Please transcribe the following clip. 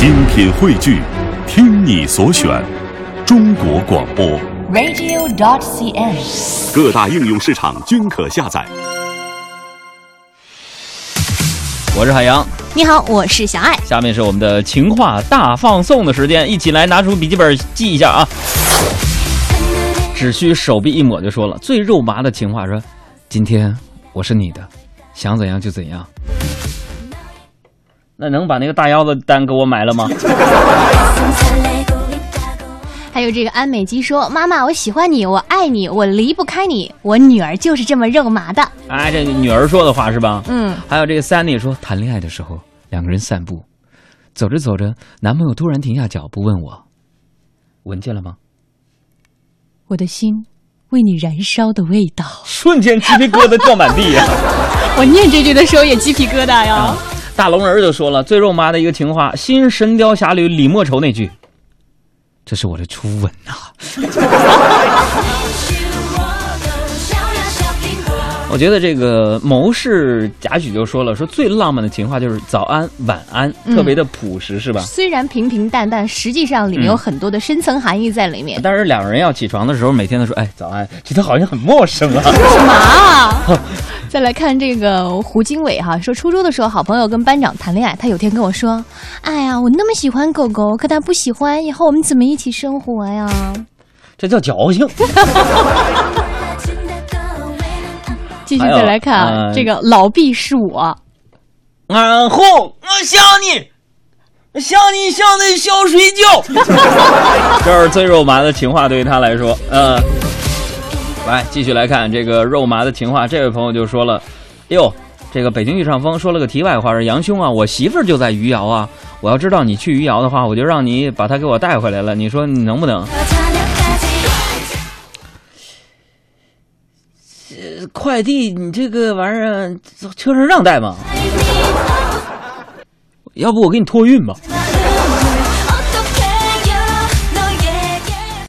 精品汇聚，听你所选，中国广播。radio.dot.cn，。各大应用市场均可下载。我是海洋，你好，我是小爱。下面是我们的情话大放送的时间，一起来拿出笔记本记一下啊！只需手臂一抹就说了，最肉麻的情话说：“今天我是你的，想怎样就怎样。”那能把那个大腰子单给我买了吗？还有这个安美姬说：“妈妈，我喜欢你，我爱你，我离不开你。我女儿就是这么肉麻的。哎，这女儿说的话是吧？”嗯，还有这个 Sunny 说，谈恋爱的时候，两个人散步，走着走着，男朋友突然停下脚步问我：“闻见了吗我的心为你燃烧的味道。？”瞬间鸡皮疙瘩掉满地呀、我念这句的时候也鸡皮疙瘩呀。大龙人就说了，最肉麻的一个情话，《新神雕侠侣》李莫愁那句：“这是我的初吻呐、我觉得这个谋士贾诩就说了，说最浪漫的情话就是早安、晚安，嗯特别的朴实，是吧？虽然平平淡淡，实际上里面有很多的深层含义在里面。但是两个人要起床的时候，每天都说：“哎，早安”，觉得好像很陌生啊。干嘛啊？再来看这个胡经纬哈，说初中的时候好朋友跟班长谈恋爱，他有天跟我说：“哎呀，我那么喜欢狗狗，可他不喜欢，以后我们怎么一起生活呀？”这叫矫情。继续再来看啊，呃这个老毕是我，然后我想你，想你想的想睡觉。这是最肉麻的情话，对于他来说，呃，来继续来看这个肉麻的情话。这位朋友就说了，哎呦，这个北京遇上风说了个题外话，说杨兄啊，我媳妇儿就在余姚啊，我要知道你去余姚的话，我就让你把她给我带回来了，你说你能不能？呃快递你这个玩意儿车上让带吗？要不我给你托运吧？